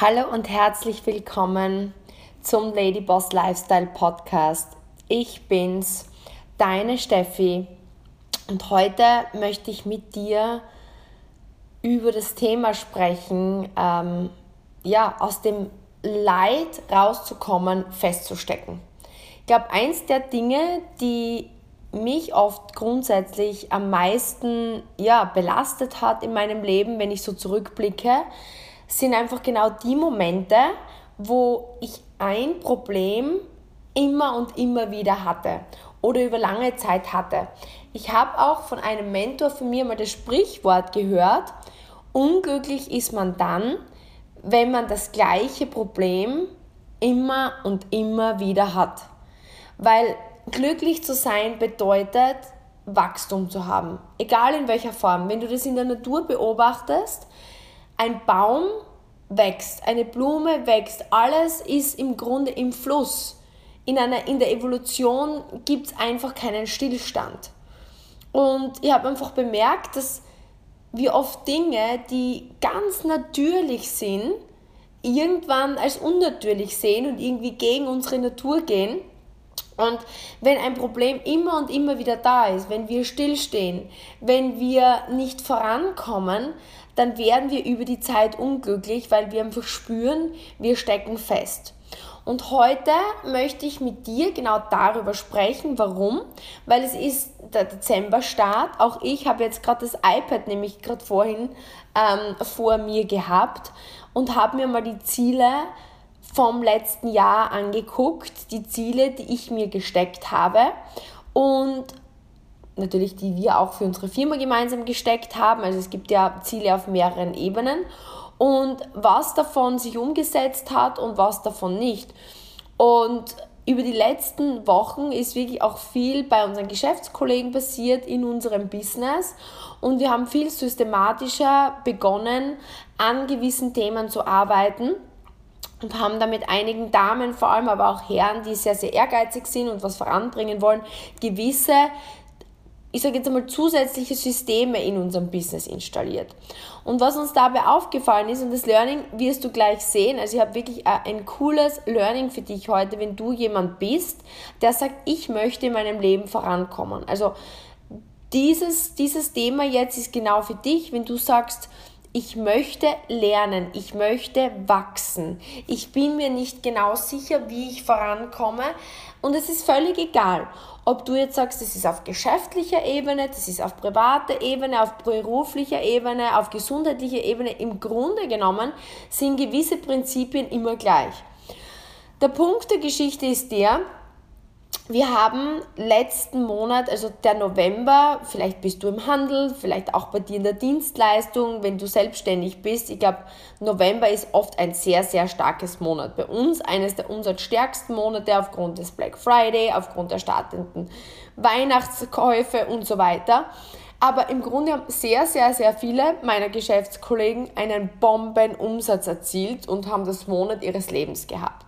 Hallo und herzlich willkommen zum Ladyboss Lifestyle Podcast. Ich bin's, deine Steffi, und heute möchte ich mit dir über das Thema sprechen, ähm, ja, aus dem Leid rauszukommen, festzustecken. Ich glaube, eins der Dinge, die mich oft grundsätzlich am meisten ja, belastet hat in meinem Leben, wenn ich so zurückblicke, sind einfach genau die Momente, wo ich ein Problem immer und immer wieder hatte oder über lange Zeit hatte. Ich habe auch von einem Mentor von mir mal das Sprichwort gehört, unglücklich ist man dann, wenn man das gleiche Problem immer und immer wieder hat. Weil glücklich zu sein bedeutet, Wachstum zu haben. Egal in welcher Form. Wenn du das in der Natur beobachtest, ein Baum wächst, eine Blume wächst, alles ist im Grunde im Fluss. In, einer, in der Evolution gibt es einfach keinen Stillstand. Und ich habe einfach bemerkt, dass wir oft Dinge, die ganz natürlich sind, irgendwann als unnatürlich sehen und irgendwie gegen unsere Natur gehen. Und wenn ein Problem immer und immer wieder da ist, wenn wir stillstehen, wenn wir nicht vorankommen, dann werden wir über die Zeit unglücklich, weil wir einfach spüren, wir stecken fest. Und heute möchte ich mit dir genau darüber sprechen. Warum? Weil es ist der Dezemberstart. Auch ich habe jetzt gerade das iPad nämlich gerade vorhin ähm, vor mir gehabt und habe mir mal die Ziele vom letzten Jahr angeguckt, die Ziele, die ich mir gesteckt habe. Und natürlich die wir auch für unsere Firma gemeinsam gesteckt haben. Also es gibt ja Ziele auf mehreren Ebenen und was davon sich umgesetzt hat und was davon nicht. Und über die letzten Wochen ist wirklich auch viel bei unseren Geschäftskollegen passiert in unserem Business und wir haben viel systematischer begonnen, an gewissen Themen zu arbeiten und haben da mit einigen Damen, vor allem aber auch Herren, die sehr, sehr ehrgeizig sind und was voranbringen wollen, gewisse ich sage jetzt einmal, zusätzliche Systeme in unserem Business installiert. Und was uns dabei aufgefallen ist, und das Learning wirst du gleich sehen, also ich habe wirklich ein cooles Learning für dich heute, wenn du jemand bist, der sagt, ich möchte in meinem Leben vorankommen. Also dieses, dieses Thema jetzt ist genau für dich, wenn du sagst, ich möchte lernen, ich möchte wachsen. Ich bin mir nicht genau sicher, wie ich vorankomme und es ist völlig egal, ob du jetzt sagst, das ist auf geschäftlicher Ebene, das ist auf privater Ebene, auf beruflicher Ebene, auf gesundheitlicher Ebene. Im Grunde genommen sind gewisse Prinzipien immer gleich. Der Punkt der Geschichte ist der, wir haben letzten Monat, also der November, vielleicht bist du im Handel, vielleicht auch bei dir in der Dienstleistung, wenn du selbstständig bist. Ich glaube, November ist oft ein sehr, sehr starkes Monat. Bei uns eines der umsatzstärksten Monate aufgrund des Black Friday, aufgrund der startenden Weihnachtskäufe und so weiter. Aber im Grunde haben sehr, sehr, sehr viele meiner Geschäftskollegen einen Bombenumsatz erzielt und haben das Monat ihres Lebens gehabt.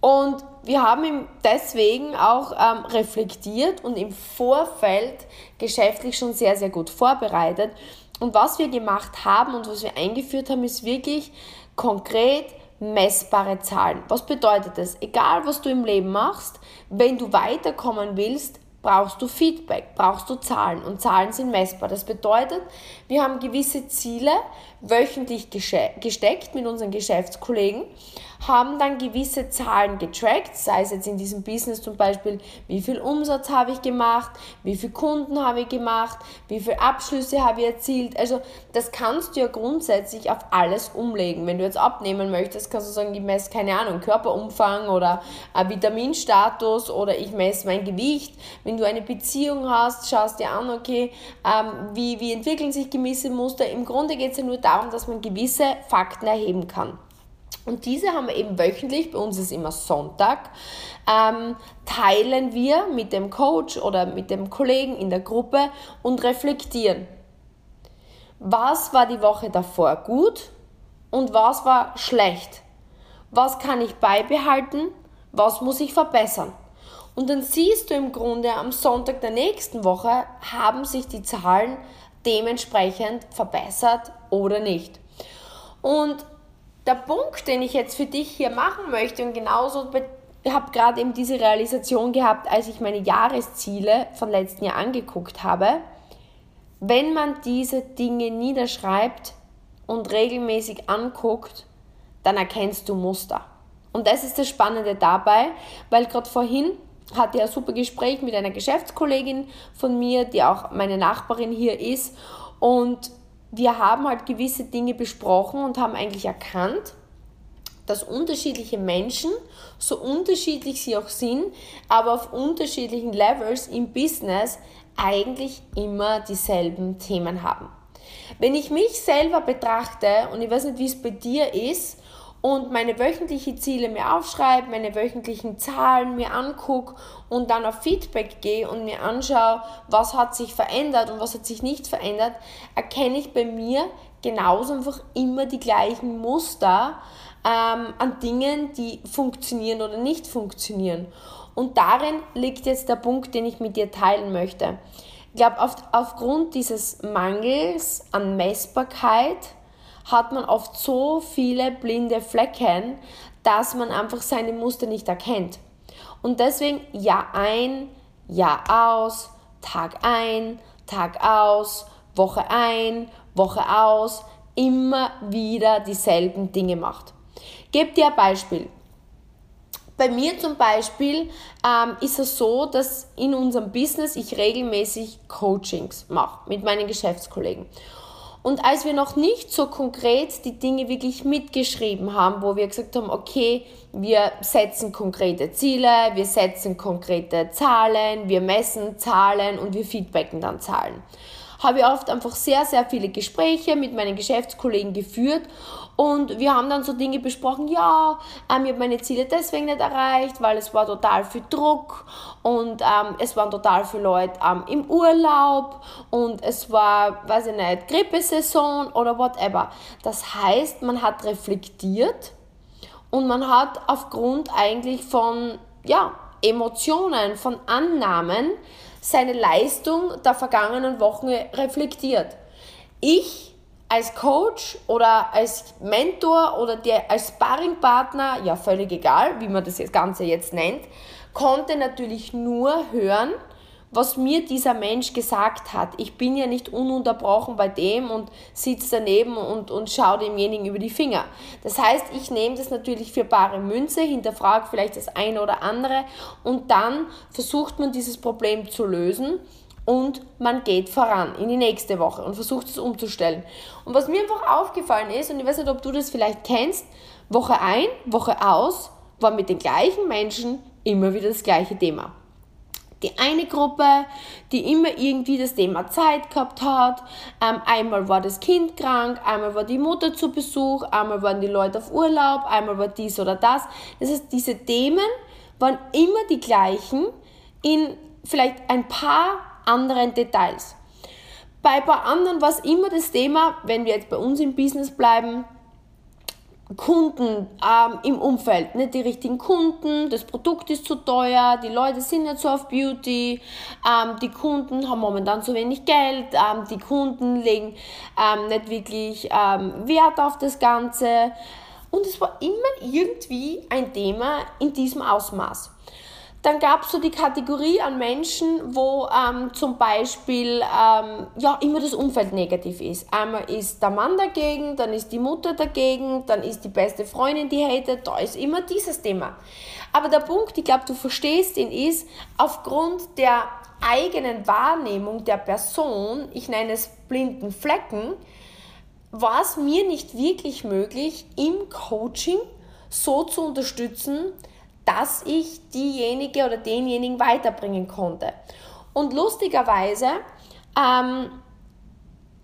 Und wir haben ihn deswegen auch ähm, reflektiert und im Vorfeld geschäftlich schon sehr, sehr gut vorbereitet. Und was wir gemacht haben und was wir eingeführt haben, ist wirklich konkret messbare Zahlen. Was bedeutet das? Egal, was du im Leben machst, wenn du weiterkommen willst, brauchst du Feedback, brauchst du Zahlen und Zahlen sind messbar. Das bedeutet, wir haben gewisse Ziele wöchentlich gesteckt mit unseren Geschäftskollegen haben dann gewisse Zahlen getrackt, sei es jetzt in diesem Business zum Beispiel, wie viel Umsatz habe ich gemacht, wie viele Kunden habe ich gemacht, wie viele Abschlüsse habe ich erzielt. Also das kannst du ja grundsätzlich auf alles umlegen. Wenn du jetzt abnehmen möchtest, kannst du sagen, ich messe keine Ahnung, Körperumfang oder Vitaminstatus oder ich messe mein Gewicht. Wenn du eine Beziehung hast, schaust dir an, okay, ähm, wie, wie entwickeln sich gewisse Muster. Im Grunde geht es ja nur darum, dass man gewisse Fakten erheben kann. Und diese haben wir eben wöchentlich, bei uns ist immer Sonntag, ähm, teilen wir mit dem Coach oder mit dem Kollegen in der Gruppe und reflektieren. Was war die Woche davor gut und was war schlecht? Was kann ich beibehalten? Was muss ich verbessern? Und dann siehst du im Grunde am Sonntag der nächsten Woche, haben sich die Zahlen dementsprechend verbessert oder nicht. Und der Punkt, den ich jetzt für dich hier machen möchte und genauso habe gerade eben diese Realisation gehabt, als ich meine Jahresziele von letzten Jahr angeguckt habe. Wenn man diese Dinge niederschreibt und regelmäßig anguckt, dann erkennst du Muster. Und das ist das Spannende dabei, weil gerade vorhin hatte ein super Gespräch mit einer Geschäftskollegin von mir, die auch meine Nachbarin hier ist. Und wir haben halt gewisse Dinge besprochen und haben eigentlich erkannt, dass unterschiedliche Menschen, so unterschiedlich sie auch sind, aber auf unterschiedlichen Levels im Business eigentlich immer dieselben Themen haben. Wenn ich mich selber betrachte, und ich weiß nicht, wie es bei dir ist, und meine wöchentlichen Ziele mir aufschreibe, meine wöchentlichen Zahlen mir angucke und dann auf Feedback gehe und mir anschaue, was hat sich verändert und was hat sich nicht verändert, erkenne ich bei mir genauso einfach immer die gleichen Muster ähm, an Dingen, die funktionieren oder nicht funktionieren. Und darin liegt jetzt der Punkt, den ich mit dir teilen möchte. Ich glaube, auf, aufgrund dieses Mangels an Messbarkeit hat man oft so viele blinde Flecken, dass man einfach seine Muster nicht erkennt. Und deswegen Jahr ein, Jahr aus, Tag ein, Tag aus, Woche ein, Woche aus, immer wieder dieselben Dinge macht. Gebt dir ein Beispiel. Bei mir zum Beispiel ähm, ist es so, dass in unserem Business ich regelmäßig Coachings mache mit meinen Geschäftskollegen. Und als wir noch nicht so konkret die Dinge wirklich mitgeschrieben haben, wo wir gesagt haben, okay, wir setzen konkrete Ziele, wir setzen konkrete Zahlen, wir messen Zahlen und wir feedbacken dann Zahlen, habe ich oft einfach sehr, sehr viele Gespräche mit meinen Geschäftskollegen geführt und wir haben dann so Dinge besprochen, ja, ähm, ich habe meine Ziele deswegen nicht erreicht, weil es war total viel Druck und ähm, es waren total viele Leute ähm, im Urlaub und es war, weiß ich nicht, Grippesaison oder whatever. Das heißt, man hat reflektiert und man hat aufgrund eigentlich von, ja, Emotionen, von Annahmen seine Leistung der vergangenen Wochen reflektiert. Ich als Coach oder als Mentor oder der, als Sparringpartner, ja völlig egal, wie man das Ganze jetzt nennt, konnte natürlich nur hören, was mir dieser Mensch gesagt hat. Ich bin ja nicht ununterbrochen bei dem und sitze daneben und, und schaue demjenigen über die Finger. Das heißt, ich nehme das natürlich für bare Münze, hinterfrage vielleicht das eine oder andere und dann versucht man dieses Problem zu lösen und man geht voran in die nächste Woche und versucht es umzustellen. Und was mir einfach aufgefallen ist, und ich weiß nicht, ob du das vielleicht kennst, Woche ein, Woche aus, war mit den gleichen Menschen immer wieder das gleiche Thema. Die eine Gruppe, die immer irgendwie das Thema Zeit gehabt hat, ähm, einmal war das Kind krank, einmal war die Mutter zu Besuch, einmal waren die Leute auf Urlaub, einmal war dies oder das. Das heißt, diese Themen waren immer die gleichen in vielleicht ein paar anderen Details. Bei ein paar anderen war es immer das Thema, wenn wir jetzt bei uns im Business bleiben, Kunden ähm, im Umfeld, nicht die richtigen Kunden, das Produkt ist zu teuer, die Leute sind nicht so auf Beauty, ähm, die Kunden haben momentan zu wenig Geld, ähm, die Kunden legen ähm, nicht wirklich ähm, Wert auf das Ganze. Und es war immer irgendwie ein Thema in diesem Ausmaß. Dann gab es so die Kategorie an Menschen, wo ähm, zum Beispiel ähm, ja, immer das Umfeld negativ ist. Einmal ist der Mann dagegen, dann ist die Mutter dagegen, dann ist die beste Freundin, die hatet, da ist immer dieses Thema. Aber der Punkt, ich glaube, du verstehst ihn, ist, aufgrund der eigenen Wahrnehmung der Person, ich nenne es blinden Flecken, war es mir nicht wirklich möglich, im Coaching so zu unterstützen, dass ich diejenige oder denjenigen weiterbringen konnte. Und lustigerweise ähm,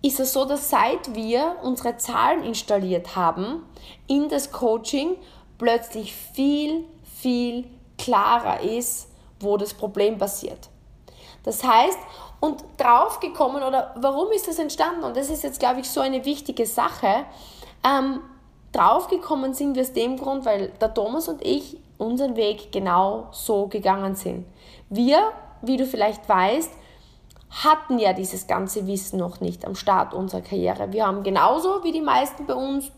ist es so, dass seit wir unsere Zahlen installiert haben in das Coaching, plötzlich viel, viel klarer ist, wo das Problem passiert. Das heißt, und draufgekommen oder warum ist das entstanden? Und das ist jetzt, glaube ich, so eine wichtige Sache. Ähm, draufgekommen sind wir aus dem Grund, weil der Thomas und ich unseren Weg genau so gegangen sind. Wir, wie du vielleicht weißt, hatten ja dieses ganze Wissen noch nicht am Start unserer Karriere. Wir haben genauso wie die meisten bei uns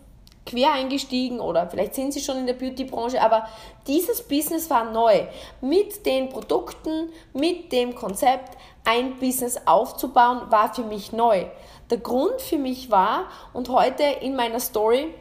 quer eingestiegen oder vielleicht sind sie schon in der Beauty-Branche, aber dieses Business war neu. Mit den Produkten, mit dem Konzept, ein Business aufzubauen, war für mich neu. Der Grund für mich war, und heute in meiner Story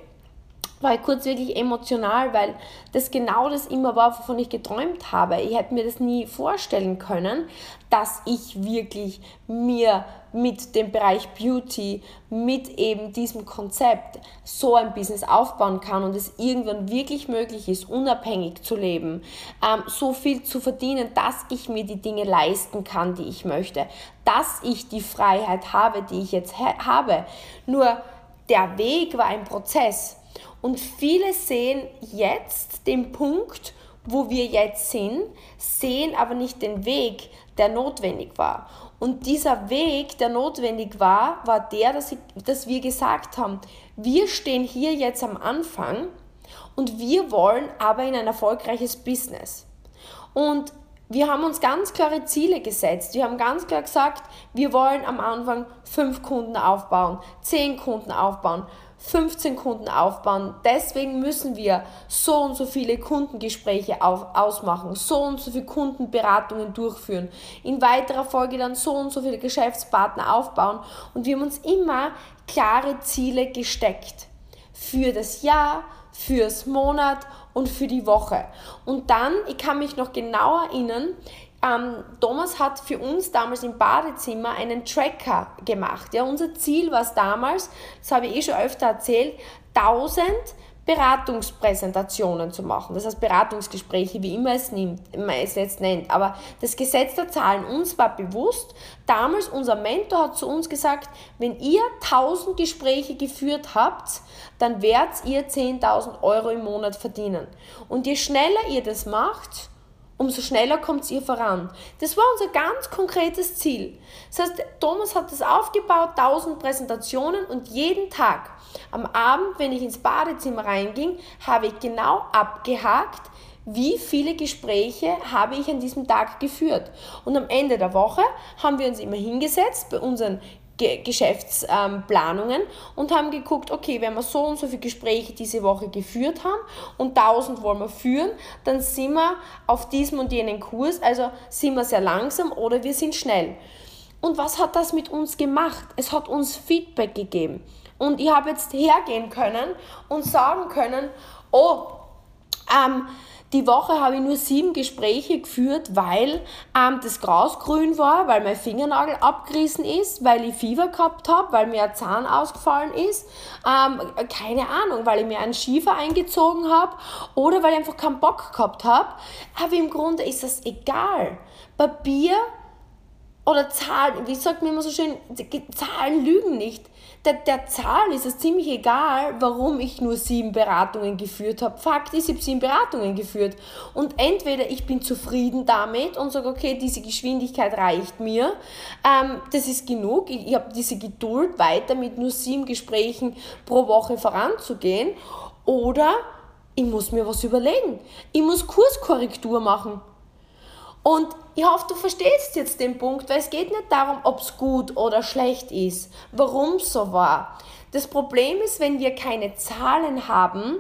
war ich kurz wirklich emotional, weil das genau das immer war, wovon ich geträumt habe. Ich hätte mir das nie vorstellen können, dass ich wirklich mir mit dem Bereich Beauty, mit eben diesem Konzept so ein Business aufbauen kann und es irgendwann wirklich möglich ist, unabhängig zu leben, ähm, so viel zu verdienen, dass ich mir die Dinge leisten kann, die ich möchte, dass ich die Freiheit habe, die ich jetzt habe. Nur der Weg war ein Prozess und viele sehen jetzt den Punkt, wo wir jetzt sind, sehen aber nicht den Weg, der notwendig war. Und dieser Weg, der notwendig war, war der, dass, ich, dass wir gesagt haben, wir stehen hier jetzt am Anfang und wir wollen aber in ein erfolgreiches Business. Und wir haben uns ganz klare Ziele gesetzt. Wir haben ganz klar gesagt, wir wollen am Anfang fünf Kunden aufbauen, zehn Kunden aufbauen, 15 Kunden aufbauen. Deswegen müssen wir so und so viele Kundengespräche auf, ausmachen, so und so viele Kundenberatungen durchführen, in weiterer Folge dann so und so viele Geschäftspartner aufbauen und wir haben uns immer klare Ziele gesteckt für das Jahr, fürs Monat und für die Woche. Und dann, ich kann mich noch genau erinnern, ähm, Thomas hat für uns damals im Badezimmer einen Tracker gemacht. Ja, unser Ziel war es damals, das habe ich eh schon öfter erzählt, 1000 Beratungspräsentationen zu machen. Das heißt Beratungsgespräche, wie immer es, nimmt, man es jetzt nennt. Aber das Gesetz der Zahlen, uns war bewusst, damals unser Mentor hat zu uns gesagt, wenn ihr 1000 Gespräche geführt habt, dann werdet ihr 10.000 Euro im Monat verdienen. Und je schneller ihr das macht, umso schneller kommt ihr voran. Das war unser ganz konkretes Ziel. Das heißt, Thomas hat das aufgebaut, 1000 Präsentationen und jeden Tag am Abend, wenn ich ins Badezimmer reinging, habe ich genau abgehakt, wie viele Gespräche habe ich an diesem Tag geführt. Und am Ende der Woche haben wir uns immer hingesetzt bei unseren Geschäftsplanungen und haben geguckt, okay, wenn wir so und so viele Gespräche diese Woche geführt haben und 1000 wollen wir führen, dann sind wir auf diesem und jenen Kurs, also sind wir sehr langsam oder wir sind schnell. Und was hat das mit uns gemacht? Es hat uns Feedback gegeben. Und ich habe jetzt hergehen können und sagen können, oh, ähm, die Woche habe ich nur sieben Gespräche geführt, weil ähm, das Gras grün war, weil mein Fingernagel abgerissen ist, weil ich Fieber gehabt habe, weil mir ein Zahn ausgefallen ist, ähm, keine Ahnung, weil ich mir einen Schiefer eingezogen habe oder weil ich einfach keinen Bock gehabt habe. Aber im Grunde ist das egal. Papier oder Zahlen, wie sagt man immer so schön, Zahlen lügen nicht. Der, der Zahl ist es ziemlich egal, warum ich nur sieben Beratungen geführt habe. Fakt ist, ich habe sieben Beratungen geführt. Und entweder ich bin zufrieden damit und sage, okay, diese Geschwindigkeit reicht mir, ähm, das ist genug, ich, ich habe diese Geduld, weiter mit nur sieben Gesprächen pro Woche voranzugehen. Oder ich muss mir was überlegen. Ich muss Kurskorrektur machen. Und ich hoffe, du verstehst jetzt den Punkt, weil es geht nicht darum, ob es gut oder schlecht ist, warum so war. Das Problem ist, wenn wir keine Zahlen haben,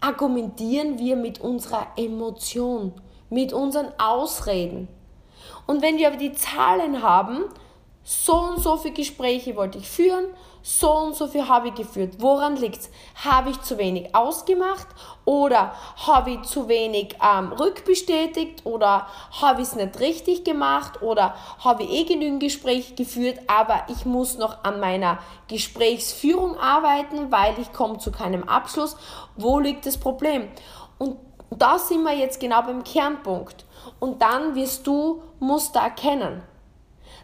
argumentieren wir mit unserer Emotion, mit unseren Ausreden. Und wenn wir aber die Zahlen haben, so und so viele Gespräche wollte ich führen, so und so viel habe ich geführt. Woran liegt es? Habe ich zu wenig ausgemacht oder habe ich zu wenig ähm, rückbestätigt oder habe ich es nicht richtig gemacht oder habe ich eh genügend Gespräche geführt, aber ich muss noch an meiner Gesprächsführung arbeiten, weil ich komme zu keinem Abschluss. Wo liegt das Problem? Und da sind wir jetzt genau beim Kernpunkt. Und dann wirst du Muster erkennen.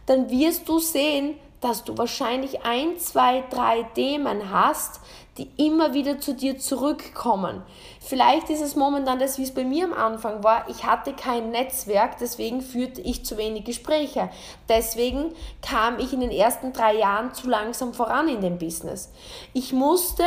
Dann wirst du sehen, dass du wahrscheinlich ein, zwei, drei Themen hast, die immer wieder zu dir zurückkommen. Vielleicht ist es momentan das, wie es bei mir am Anfang war. Ich hatte kein Netzwerk, deswegen führte ich zu wenig Gespräche. Deswegen kam ich in den ersten drei Jahren zu langsam voran in dem Business. Ich musste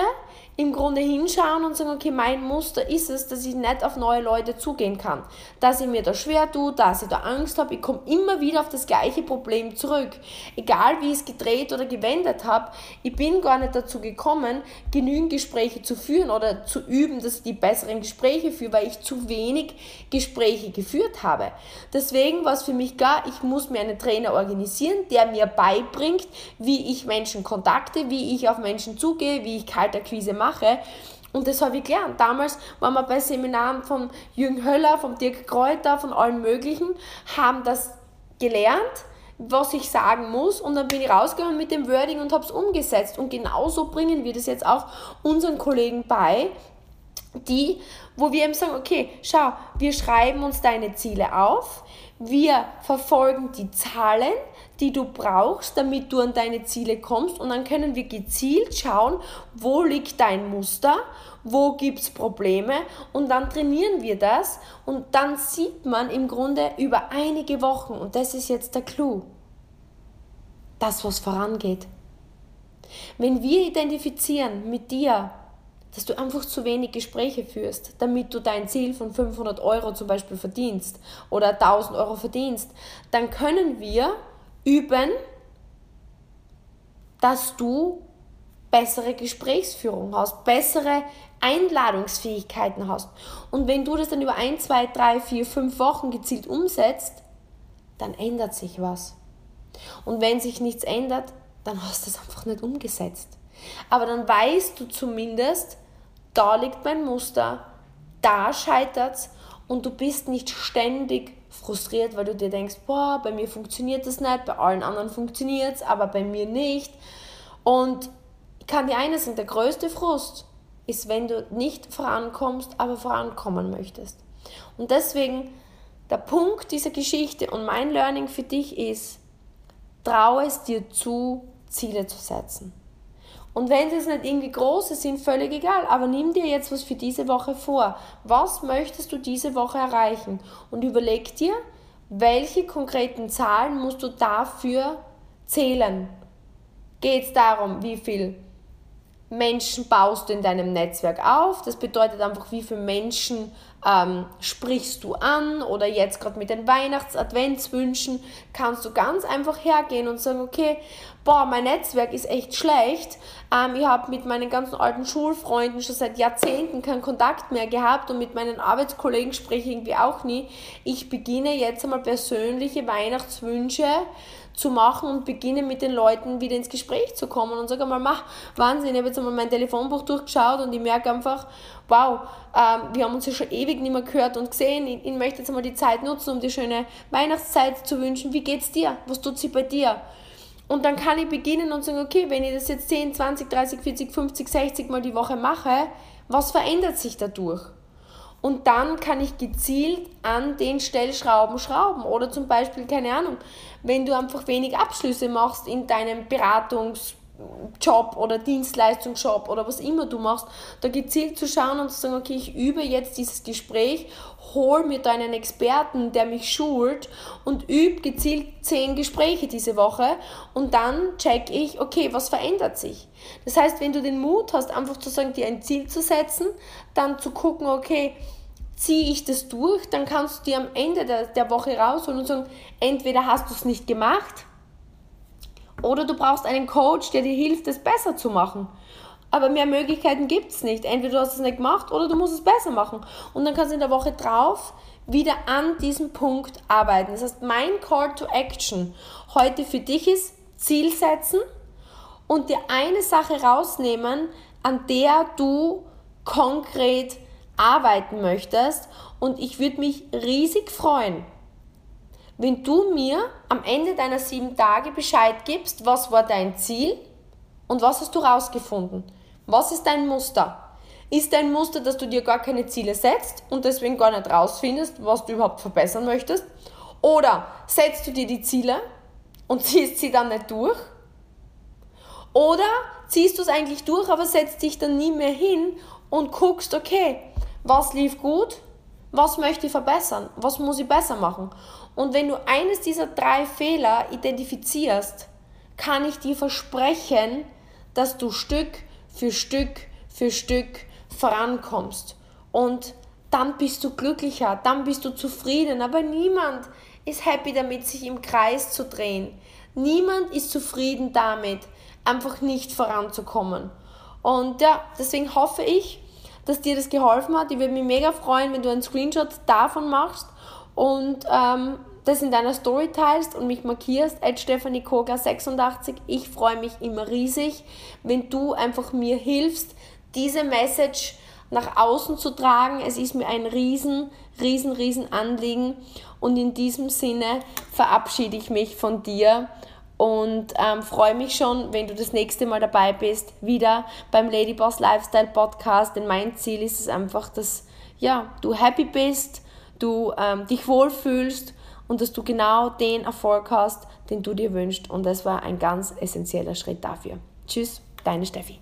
im Grunde hinschauen und sagen, okay, mein Muster ist es, dass ich nicht auf neue Leute zugehen kann. Dass ich mir da schwer tue, dass ich da Angst habe. Ich komme immer wieder auf das gleiche Problem zurück. Egal wie ich es gedreht oder gewendet habe, ich bin gar nicht dazu gekommen, genügend Gespräche zu führen oder zu üben, dass ich die besseren Gespräche führe, weil ich zu wenig Gespräche geführt habe. Deswegen war es für mich klar, ich muss mir einen Trainer organisieren, der mir beibringt, wie ich Menschen kontakte, wie ich auf Menschen zugehe, wie ich Kaltakquise mache mache. Und das habe ich gelernt. Damals waren wir bei Seminaren von Jürgen Höller, von Dirk Kräuter, von allen möglichen, haben das gelernt, was ich sagen muss. Und dann bin ich rausgegangen mit dem Wording und habe es umgesetzt. Und genauso bringen wir das jetzt auch unseren Kollegen bei, die, wo wir eben sagen, okay, schau, wir schreiben uns deine Ziele auf, wir verfolgen die Zahlen, die du brauchst, damit du an deine Ziele kommst und dann können wir gezielt schauen, wo liegt dein Muster, wo gibt es Probleme und dann trainieren wir das und dann sieht man im Grunde über einige Wochen, und das ist jetzt der Clou, das, was vorangeht. Wenn wir identifizieren mit dir, dass du einfach zu wenig Gespräche führst, damit du dein Ziel von 500 Euro zum Beispiel verdienst oder 1000 Euro verdienst, dann können wir üben, dass du bessere Gesprächsführung hast, bessere Einladungsfähigkeiten hast. Und wenn du das dann über ein, zwei, drei, vier, fünf Wochen gezielt umsetzt, dann ändert sich was. Und wenn sich nichts ändert, dann hast du es einfach nicht umgesetzt. Aber dann weißt du zumindest, da liegt mein Muster, da scheitert es und du bist nicht ständig frustriert, weil du dir denkst, boah, bei mir funktioniert das nicht, bei allen anderen funktioniert es, aber bei mir nicht. Und ich kann dir eines sagen, der größte Frust ist, wenn du nicht vorankommst, aber vorankommen möchtest. Und deswegen, der Punkt dieser Geschichte und mein Learning für dich ist, traue es dir zu, Ziele zu setzen. Und wenn es nicht irgendwie große sind, völlig egal. Aber nimm dir jetzt was für diese Woche vor. Was möchtest du diese Woche erreichen? Und überleg dir, welche konkreten Zahlen musst du dafür zählen. Geht es darum, wie viel Menschen baust du in deinem Netzwerk auf? Das bedeutet einfach, wie viele Menschen ähm, sprichst du an oder jetzt gerade mit den Weihnachts-Adventswünschen kannst du ganz einfach hergehen und sagen, okay, boah, mein Netzwerk ist echt schlecht. Ähm, ich habe mit meinen ganzen alten Schulfreunden schon seit Jahrzehnten keinen Kontakt mehr gehabt und mit meinen Arbeitskollegen spreche ich irgendwie auch nie. Ich beginne jetzt einmal persönliche Weihnachtswünsche zu machen und beginne mit den Leuten wieder ins Gespräch zu kommen und sage einmal, mach, Wahnsinn, ich habe jetzt einmal mein Telefonbuch durchgeschaut und ich merke einfach, wow, ähm, wir haben uns ja schon ewig nicht mehr gehört und gesehen, ich, ich möchte jetzt einmal die Zeit nutzen, um dir schöne Weihnachtszeit zu wünschen. Wie geht's dir? Was tut sie bei dir? Und dann kann ich beginnen und sagen, okay, wenn ich das jetzt 10, 20, 30, 40, 50, 60 Mal die Woche mache, was verändert sich dadurch? Und dann kann ich gezielt an den Stellschrauben schrauben. Oder zum Beispiel, keine Ahnung, wenn du einfach wenig Abschlüsse machst in deinem Beratungs- Job oder Dienstleistungsjob oder was immer du machst, da gezielt zu schauen und zu sagen, okay, ich übe jetzt dieses Gespräch, hol mir da einen Experten, der mich schult und übe gezielt zehn Gespräche diese Woche und dann check ich, okay, was verändert sich? Das heißt, wenn du den Mut hast, einfach zu sagen, dir ein Ziel zu setzen, dann zu gucken, okay, ziehe ich das durch, dann kannst du dir am Ende der, der Woche rausholen und sagen, entweder hast du es nicht gemacht, oder du brauchst einen Coach, der dir hilft, es besser zu machen. Aber mehr Möglichkeiten gibt es nicht. Entweder du hast es nicht gemacht oder du musst es besser machen. Und dann kannst du in der Woche drauf wieder an diesem Punkt arbeiten. Das heißt, mein Call to Action heute für dich ist Ziel setzen und dir eine Sache rausnehmen, an der du konkret arbeiten möchtest. Und ich würde mich riesig freuen, wenn du mir am Ende deiner sieben Tage Bescheid gibst, was war dein Ziel und was hast du rausgefunden? Was ist dein Muster? Ist dein Muster, dass du dir gar keine Ziele setzt und deswegen gar nicht rausfindest, was du überhaupt verbessern möchtest? Oder setzt du dir die Ziele und ziehst sie dann nicht durch? Oder ziehst du es eigentlich durch, aber setzt dich dann nie mehr hin und guckst, okay, was lief gut, was möchte ich verbessern, was muss ich besser machen? Und wenn du eines dieser drei Fehler identifizierst, kann ich dir versprechen, dass du Stück für Stück für Stück vorankommst. Und dann bist du glücklicher, dann bist du zufrieden. Aber niemand ist happy damit, sich im Kreis zu drehen. Niemand ist zufrieden damit, einfach nicht voranzukommen. Und ja, deswegen hoffe ich, dass dir das geholfen hat. Ich würde mich mega freuen, wenn du einen Screenshot davon machst und ähm, das in deiner Story teilst und mich markierst, at Stephanie Koga 86. Ich freue mich immer riesig, wenn du einfach mir hilfst, diese Message nach außen zu tragen. Es ist mir ein riesen, riesen, riesen Anliegen. Und in diesem Sinne verabschiede ich mich von dir und ähm, freue mich schon, wenn du das nächste Mal dabei bist, wieder beim Ladyboss Lifestyle Podcast. Denn mein Ziel ist es einfach, dass ja, du happy bist, du ähm, dich wohlfühlst und dass du genau den Erfolg hast, den du dir wünschst. Und das war ein ganz essentieller Schritt dafür. Tschüss, deine Steffi.